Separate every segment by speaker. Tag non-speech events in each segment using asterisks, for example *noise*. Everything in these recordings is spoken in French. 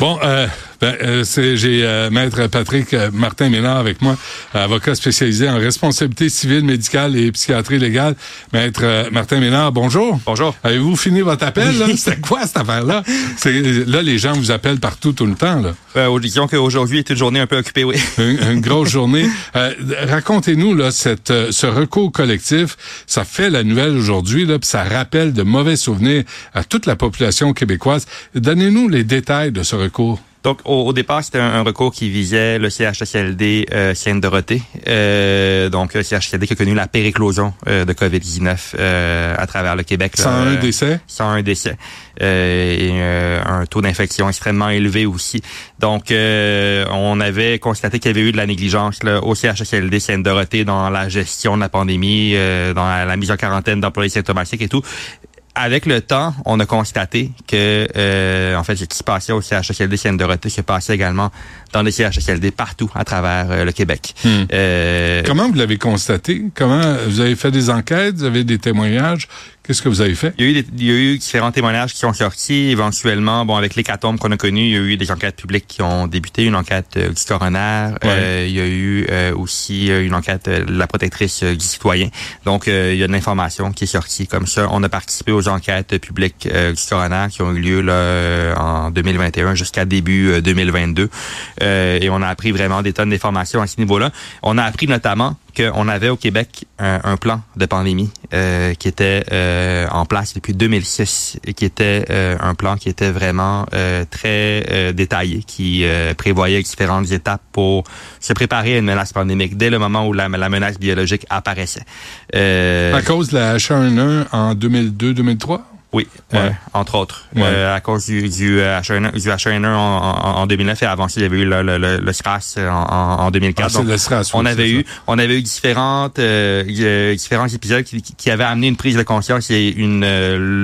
Speaker 1: Bon, euh, ben, euh, c'est, j'ai euh, maître Patrick euh, Martin Ménard avec moi, avocat spécialisé en responsabilité civile, médicale et psychiatrie légale. Maître Martin Ménard, bonjour.
Speaker 2: Bonjour.
Speaker 1: Avez-vous fini votre appel? Là? c'est quoi cette affaire-là? C'est, là, les gens vous appellent partout tout le temps. Là.
Speaker 2: Euh, disons qu'aujourd'hui est une journée un peu occupée, oui. *laughs*
Speaker 1: une, grosse journée. racontez-nous là, cette, ce recours collectif. Ça fait la nouvelle aujourd'hui, là, puis ça rappelle de mauvais souvenirs à toute la population québécoise. Donnez-nous les détails de ce recours.
Speaker 2: Donc, au, départ, c'était un, recours qui visait le CHSLD euh, Sainte-Dorothée. Euh, donc, le CHSLD qui a connu la péréclosion euh, de COVID-19 euh, à travers le Québec.
Speaker 1: 101 décès?
Speaker 2: 101 décès. et un taux d'infection extrêmement élevé aussi. Donc, on avait constaté qu'il y avait eu de la négligence là, au CHSLD Sainte-Dorothée dans la gestion de la pandémie, dans la, la mise en quarantaine d'employés symptomatiques et tout avec le temps, on a constaté que, euh, en fait, ce qui se passait au CHSLD Seine-Dorothée se passait également dans les CHSLD partout à travers euh, le Québec. Hmm.
Speaker 1: Euh, Comment vous l'avez constaté? Comment vous avez fait des enquêtes? Vous avez des témoignages? Qu'est-ce que vous avez fait?
Speaker 2: Il y, a eu il y a eu différents témoignages qui sont sortis. Éventuellement, bon, avec l'hécatombe qu'on a connu, il y a eu des enquêtes publiques qui ont débuté, une enquête euh, du coroner. Il y a eu aussi une enquête de la protectrice du citoyen. Donc, il y a de l'information qui est sortie comme ça. On a participé aux enquêtes publiques du coroner qui ont eu lieu là, en 2021 jusqu'à début 2022. et on a appris vraiment des tonnes d'informations à ce niveau-là. On a appris notamment qu'on avait au Québec un, plan de pandémie euh, qui était euh, en place depuis 2006 et qui était euh, un plan qui était vraiment très détaillé, qui prévoyait différentes étapes pour se préparer à une menace pandémique dès le moment où la, menace biologique apparaissait.
Speaker 1: à cause de la H1N1 en 2002-2003?
Speaker 2: Oui, euh, entre autres. Euh, à cause du, du, H1N1, du H1N1 en, en, 2009 et avant il y avait eu le, le, le, le SRAS en, en 2004.
Speaker 1: Ah, le SRAS,
Speaker 2: on avait eu, on avait eu différentes, euh, euh, différents épisodes qui, qui, avaient amené une prise de conscience et une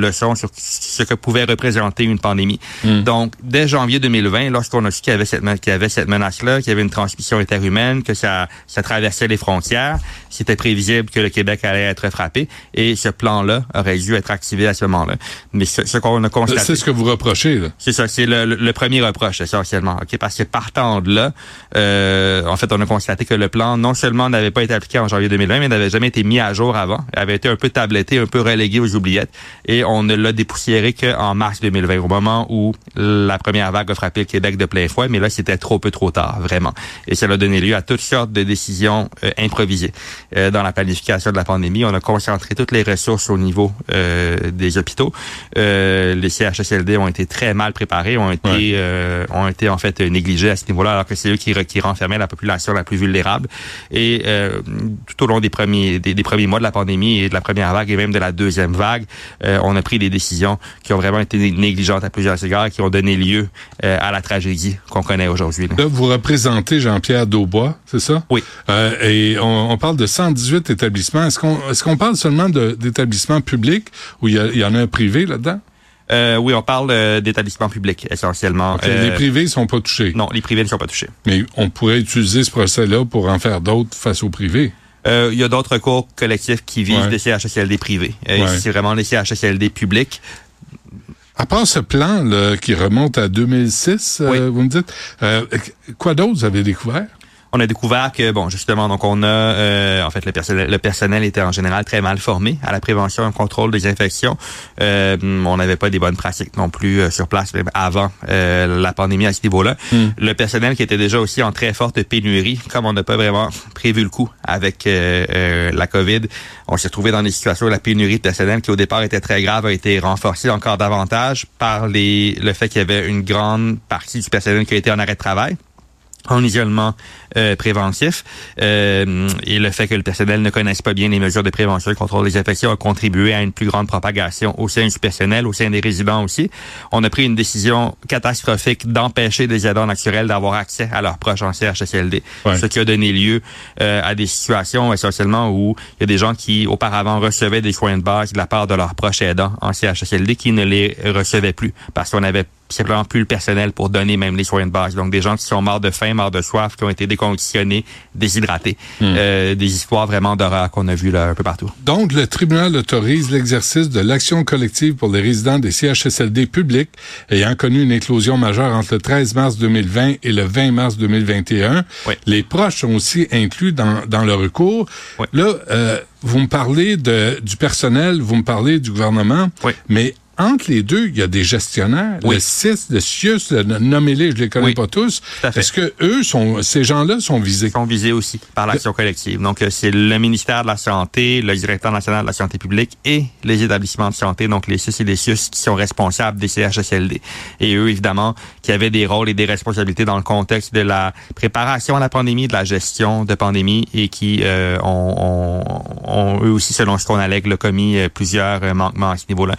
Speaker 2: leçon sur ce que pouvait représenter une pandémie. Hmm. Donc, dès janvier 2020, lorsqu'on a su qu'il y avait cette, qu'il y avait cette menace-là, qu'il y avait une transmission interhumaine, que ça, ça traversait les frontières, c'était prévisible que le Québec allait être frappé et ce plan-là aurait dû être activé à ce moment-là. Mais ce, qu'on a constaté...
Speaker 1: C'est ce que vous reprochez, là.
Speaker 2: C'est ça, c'est le, premier reproche, essentiellement. OK? Parce que partant de là, euh, en fait, on a constaté que le plan, non seulement n'avait pas été appliqué en janvier 2020, mais n'avait jamais été mis à jour avant. Il avait été un peu tabletté, un peu relégué aux oubliettes. Et on ne l'a dépoussiéré qu'en mars 2020, au moment où la première vague a frappé le Québec de plein fouet. Mais là, c'était trop peu trop tard, vraiment. Et ça a donné lieu à toutes sortes de décisions euh, improvisées. Euh, dans la planification de la pandémie, on a concentré toutes les ressources au niveau des hôpitaux euh, les CHSLD ont été très mal préparés, ont été euh, ont été en fait négligés à ce niveau-là, alors que c'est eux qui, qui renfermaient la population la plus vulnérable. Et euh, tout au long des premiers des, premiers mois de la pandémie et de la première vague et même de la deuxième vague, on a pris des décisions qui ont vraiment été négligentes à plusieurs égards, qui ont donné lieu à la tragédie qu'on connaît aujourd'hui.
Speaker 1: Là. vous représentez Jean-Pierre Daubois, c'est ça?
Speaker 2: Oui.
Speaker 1: et on, parle de 118 établissements. Est-ce qu'on est-ce qu'on parle seulement d'établissements publics où il y, il y en a privé là-dedans?
Speaker 2: Euh, oui, on parle euh, d'établissements publics essentiellement.
Speaker 1: les euh, privés sont pas touchés.
Speaker 2: Non, les privés ne sont pas touchés.
Speaker 1: Mais on pourrait utiliser ce procès-là pour en faire d'autres face aux privés.
Speaker 2: il y a d'autres cours collectifs qui visent des CHSLD privés. C'est vraiment des CHSLD publics.
Speaker 1: À part ce plan là, qui remonte à 2006, vous me dites, quoi d'autre vous avez découvert?
Speaker 2: On a découvert que bon justement donc on a euh, en fait le personnel le personnel était en général très mal formé à la prévention et au contrôle des infections. Euh, on n'avait pas des bonnes pratiques non plus euh, sur place même avant la pandémie à ce niveau-là. Hmm. Le personnel qui était déjà aussi en très forte pénurie, comme on n'a pas vraiment prévu le coup avec la COVID, on s'est retrouvé dans des situations où la pénurie de personnel qui au départ était très grave a été renforcée encore davantage par les le fait qu'il y avait une grande partie du personnel qui a été en arrêt de travail en isolement euh, préventif euh, et le fait que le personnel ne connaisse pas bien les mesures de prévention et contrôle des infections a contribué à une plus grande propagation au sein du personnel, au sein des résidents aussi. On a pris une décision catastrophique d'empêcher des aidants naturels d'avoir accès à leurs proches en CHSLD, ce qui a donné lieu euh, à des situations essentiellement où il y a des gens qui auparavant recevaient des soins de base de la part de leurs proches aidants en CHSLD qui ne les recevaient plus parce qu'on avait simplement plus le personnel pour donner même les soins de base. Donc, des gens qui sont morts de faim, morts de soif, qui ont été déconditionnés, déshydratés. Hmm. Euh, des histoires vraiment d'horreur qu'on a vues là un peu partout.
Speaker 1: Donc, le tribunal autorise l'exercice de l'action collective pour les résidents des CHSLD publics ayant connu une éclosion majeure entre le 13 mars 2020 et le 20 mars 2021. Les proches sont aussi inclus dans, dans le recours. Là, euh, vous me parlez de, du personnel, vous me parlez du gouvernement, mais entre les deux, il y a des gestionnaires. Le CIS, le CIUS, nommez-les, je les connais pas tous. Est-ce que eux sont, ces gens-là sont visés?
Speaker 2: Ils sont visés aussi par l'action collective. Donc, euh, c'est le ministère de la Santé, le directeur national de la santé publique et les établissements de santé, donc les CIS et les CIUS, qui sont responsables des CHSLD. Et eux, évidemment, qui avaient des rôles et des responsabilités dans le contexte de la préparation à la pandémie, de la gestion de pandémie et qui euh, ont, ont, eux aussi, selon ce qu'on allègue, commis euh, plusieurs manquements à ce niveau-là.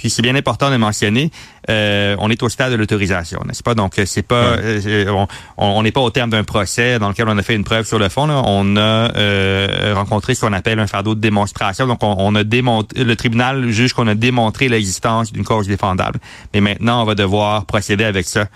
Speaker 2: Puis c'est bien important de mentionner, euh, on est au stade de l'autorisation, n'est-ce pas? Donc c'est pas, euh, on n'est pas au terme d'un procès dans lequel on a fait une preuve sur le fond. Là. On a euh, rencontré ce qu'on appelle un fardeau de démonstration. Donc on, a démontré, le tribunal juge qu'on a démontré l'existence d'une cause défendable. Mais maintenant on va devoir procéder avec ça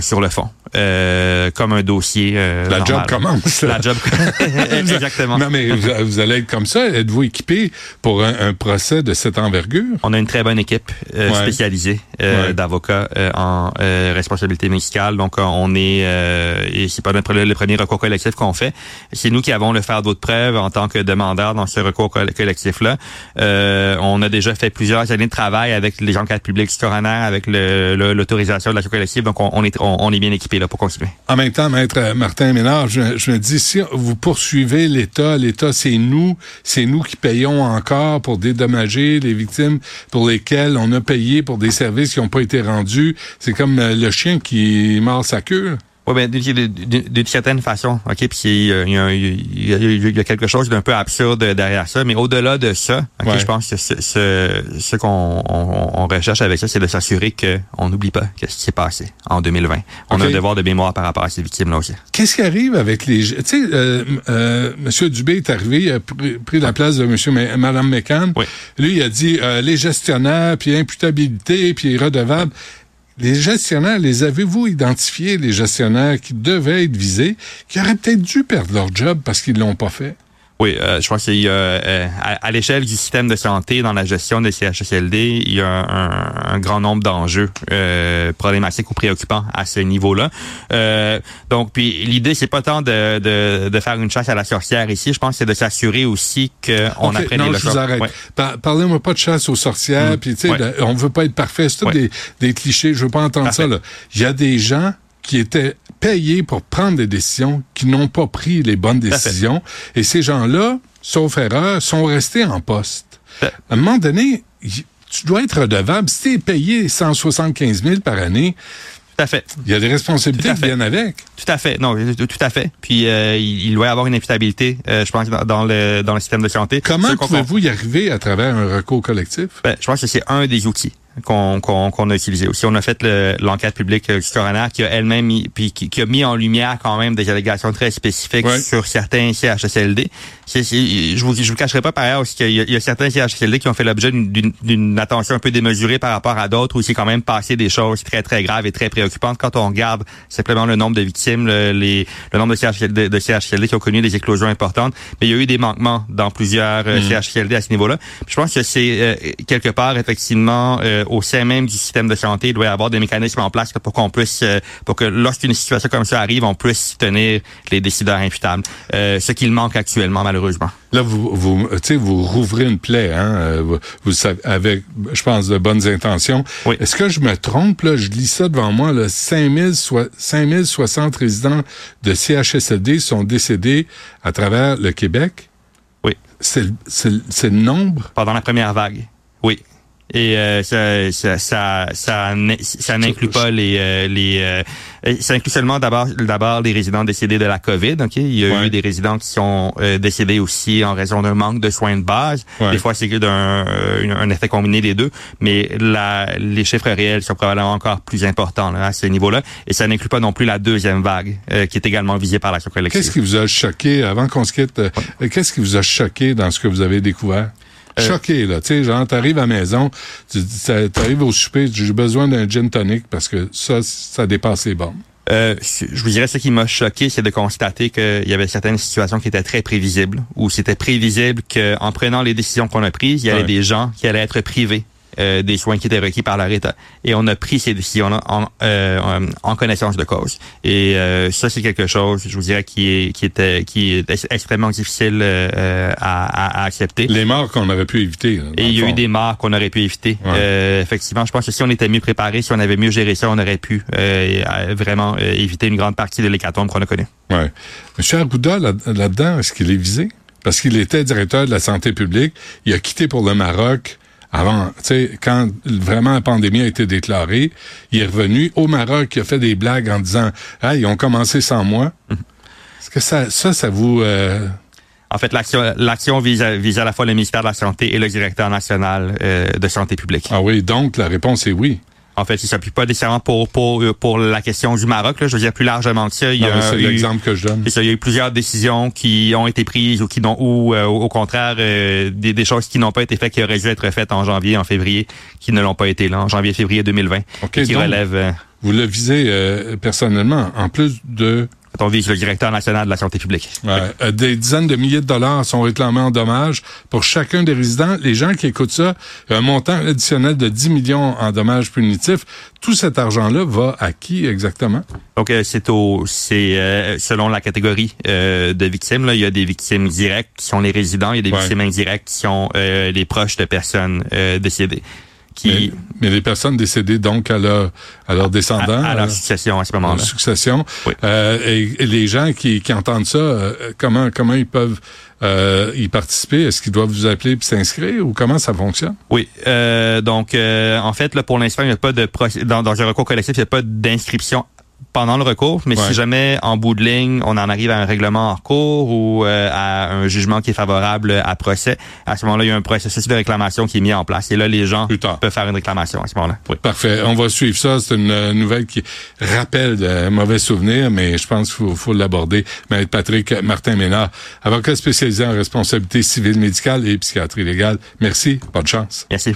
Speaker 2: sur le fond. Euh, comme un dossier. Euh,
Speaker 1: la job commence.
Speaker 2: La job, *laughs* exactement.
Speaker 1: Non, mais vous, allez être comme ça. Êtes-vous équipé pour un, procès de cette envergure?
Speaker 2: On a une très bonne équipe euh, spécialisée d'avocats en responsabilité médicale. Donc, on est et c'est pas notre, le premier recours collectif qu'on fait. C'est nous qui avons le fardeau de preuve en tant que demandeur dans ce recours collectif-là. on a déjà fait plusieurs années de travail avec les gens de publics coroner, avec l'autorisation de la collective. Donc, on, on est bien équipé pour continuer.
Speaker 1: En même temps, maître Martin Ménard, je, me dis, si vous poursuivez l'État, l'État, c'est nous, c'est nous qui payons encore pour dédommager les victimes pour lesquelles on a payé pour des services qui n'ont pas été rendus. C'est comme le chien qui mord sa queue.
Speaker 2: Oui, ben, d'une certaine façon, ok. Puis il y, a, quelque chose d'un peu absurde derrière ça, mais au-delà de ça, ok, je pense que ce, ce, qu'on on, recherche avec ça, c'est de s'assurer qu'on n'oublie pas ce qui s'est passé en 2020. On a un devoir de mémoire par rapport à ces victimes-là aussi.
Speaker 1: Qu'est-ce qui arrive avec les, tu sais, euh, euh, Monsieur Dubé est arrivé, il a pris, la place de Monsieur, Madame McCann. Lui, il a dit euh, les gestionnaires, puis imputabilité, puis redevable. Les gestionnaires, les avez-vous identifiés, les gestionnaires qui devaient être visés, qui auraient peut-être dû perdre leur job parce qu'ils l'ont pas fait?
Speaker 2: Oui, euh, je pense qu'il y a, euh, à, l'échelle du système de santé, dans la gestion des CHSLD, il y a un, grand nombre d'enjeux euh, problématiques ou préoccupants à ce niveau-là. donc, puis l'idée, c'est pas tant de, de, de, faire une chasse à la sorcière ici. Je pense c'est de s'assurer aussi qu'on okay, apprenne
Speaker 1: non, je vous arrête. Parlez-moi pas de chasse aux sorcières. Mm. Puis, tu sais, on veut pas être parfait. C'est tout des, des clichés. Je veux pas entendre ça. Là. Il y a des gens qui étaient payés pour prendre des décisions, qui n'ont pas pris les bonnes décisions. Et ces gens-là, sauf erreur, sont restés en poste. À un moment donné, tu dois être redevable. Si tu es payé 175 000 par année,
Speaker 2: tout à fait.
Speaker 1: Il y a des responsabilités qui viennent avec.
Speaker 2: Tout à fait. Non, tout à fait. Puis euh, il doit y avoir une imputabilité, euh, je pense, dans, le dans le système de santé.
Speaker 1: Comment pouvez-vous y arriver à travers un recours collectif?
Speaker 2: Ben, je pense que c'est un des outils qu'on qu'on a utilisé aussi. On a fait l'enquête publique du coroner qui a elle-même mis, puis qui, a mis en lumière quand même des allégations très spécifiques sur certains CHSLD. je vous je vous cacherai pas par ailleurs aussi qu'il y, a certains CHSLD qui ont fait l'objet d'une attention un peu démesurée par rapport à d'autres où il s'est quand même passé des choses très très graves et très préoccupantes quand on regarde simplement le nombre de victimes, le, les, le nombre de CHSLD, de CHSLD qui ont connu des éclosions importantes. Mais il y a eu des manquements dans plusieurs euh, mm. CHSLD à ce niveau-là. Je pense que c'est euh, quelque part effectivement euh, au sein même du système de santé, il doit y avoir des mécanismes en place pour qu'on puisse, euh, pour que lorsqu'une situation comme ça arrive, on puisse tenir les décideurs imputables. Euh, ce qu'il manque actuellement, malheureusement.
Speaker 1: Là, vous, vous, vous rouvrez une plaie, hein, euh, vous, savez, avec, je pense, de bonnes intentions.
Speaker 2: Oui.
Speaker 1: Est-ce que je me trompe, là, je lis ça devant moi, là, 5060 résidents de CHSLD sont décédés à travers le Québec?
Speaker 2: Oui.
Speaker 1: C'est le nombre?
Speaker 2: Pendant la première vague, oui. Et euh, ça, ça, ça, ça, ça n'inclut pas les, euh, les euh, ça inclut seulement d'abord d'abord les résidents décédés de la COVID. Ok, il y a eu des résidents qui sont décédés aussi en raison d'un manque de soins de base. Des fois, c'est d'un un effet combiné des deux, mais la, les chiffres réels sont probablement encore plus importants à ce niveau-là. Et ça n'inclut pas non plus la deuxième vague qui est également visée par la collective.
Speaker 1: Qu'est-ce qui vous a choqué avant qu'on se quitte Qu'est-ce qui vous a choqué dans ce que vous avez découvert? Choqué, là. Tu sais, genre, t'arrives à la maison, tu t'arrives au souper, j'ai besoin d'un gin tonic parce que ça, ça dépasse les bornes.
Speaker 2: Euh, je vous dirais ce qui m'a choqué, c'est de constater qu'il y avait certaines situations qui étaient très prévisibles, où c'était prévisible qu'en prenant les décisions qu'on a prises, il y avait des gens qui allaient être privés euh, des soins qui étaient requis par leur État. Et on a pris ces décisions-là en, euh, en connaissance de cause. Et euh, ça, c'est quelque chose, je vous dirais, qui est qui était qui est extrêmement difficile à, à, accepter.
Speaker 1: Les morts qu'on aurait pu éviter.
Speaker 2: Et il y a eu des morts qu'on aurait pu éviter. effectivement, je pense que si on était mieux préparé, si on avait mieux géré ça, on aurait pu vraiment éviter une grande partie de l'hécatombe qu'on a connu.
Speaker 1: Ouais. Monsieur Argouda, là-dedans, est-ce qu'il est visé? Parce qu'il était directeur de la santé publique. Il a quitté pour le Maroc avant, tu sais, quand vraiment la pandémie a été déclarée, il est revenu au Maroc, il a fait des blagues en disant, ah, ils ont commencé sans moi. Est-ce que ça, ça, ça vous... Euh,
Speaker 2: en fait, l'action, l'action vise, à, vise à la fois le ministère de la Santé et le directeur national euh, de santé publique.
Speaker 1: Ah oui, donc la réponse est oui.
Speaker 2: En fait, il s'appuie pas nécessairement pour, pour, pour la question du Maroc. Là. Je veux dire plus largement que ça.
Speaker 1: Il y a, c'est l'exemple que je donne.
Speaker 2: il y a eu plusieurs décisions qui ont été prises ou qui n'ont ou euh, au contraire euh, des, des, choses qui n'ont pas été faites, qui auraient dû être faites en janvier, en février, qui ne l'ont pas été là, en janvier, février 2020.
Speaker 1: Okay,
Speaker 2: qui relèvent. Euh,
Speaker 1: vous le visez personnellement, en plus de
Speaker 2: on vise le directeur national de la santé publique.
Speaker 1: Ouais. Des dizaines de milliers de dollars sont réclamés en dommages pour chacun des résidents. Les gens qui écoutent ça, un montant additionnel de 10 millions en dommages punitifs. Tout cet argent-là va à qui exactement?
Speaker 2: Donc, c'est au, c'est euh, selon la catégorie euh, de victimes. Là, il y a des victimes directes qui sont les résidents, il y a des victimes indirectes qui sont euh, les proches de personnes décédées.
Speaker 1: Mais, les personnes décédées donc à leur à leurs descendants
Speaker 2: à, leur succession à ce moment-là.
Speaker 1: succession. Euh, et, les gens qui, qui entendent ça euh, comment comment ils peuvent euh, y participer? Est-ce qu'ils doivent vous appeler puis s'inscrire ou comment ça fonctionne?
Speaker 2: Oui euh, donc en fait là pour l'instant il n'y a pas de dans, dans un recours collectif il n'y a pas d'inscription pendant le recours, mais si jamais en bout de ligne, on en arrive à un règlement en cours ou euh, à un jugement qui est favorable à procès, à ce moment-là, il y a un processus de réclamation qui est mis en place. Et là, les gens peuvent faire une réclamation à ce moment-là.
Speaker 1: Oui. Parfait. On va suivre ça. C'est une euh, nouvelle qui rappelle de mauvais souvenirs, mais je pense qu'il faut, faut l'aborder. Maître Patrick Martin Ménard, avocat spécialisé en responsabilité civile, médicale et psychiatrie légale. Merci. Bonne chance.
Speaker 2: Merci.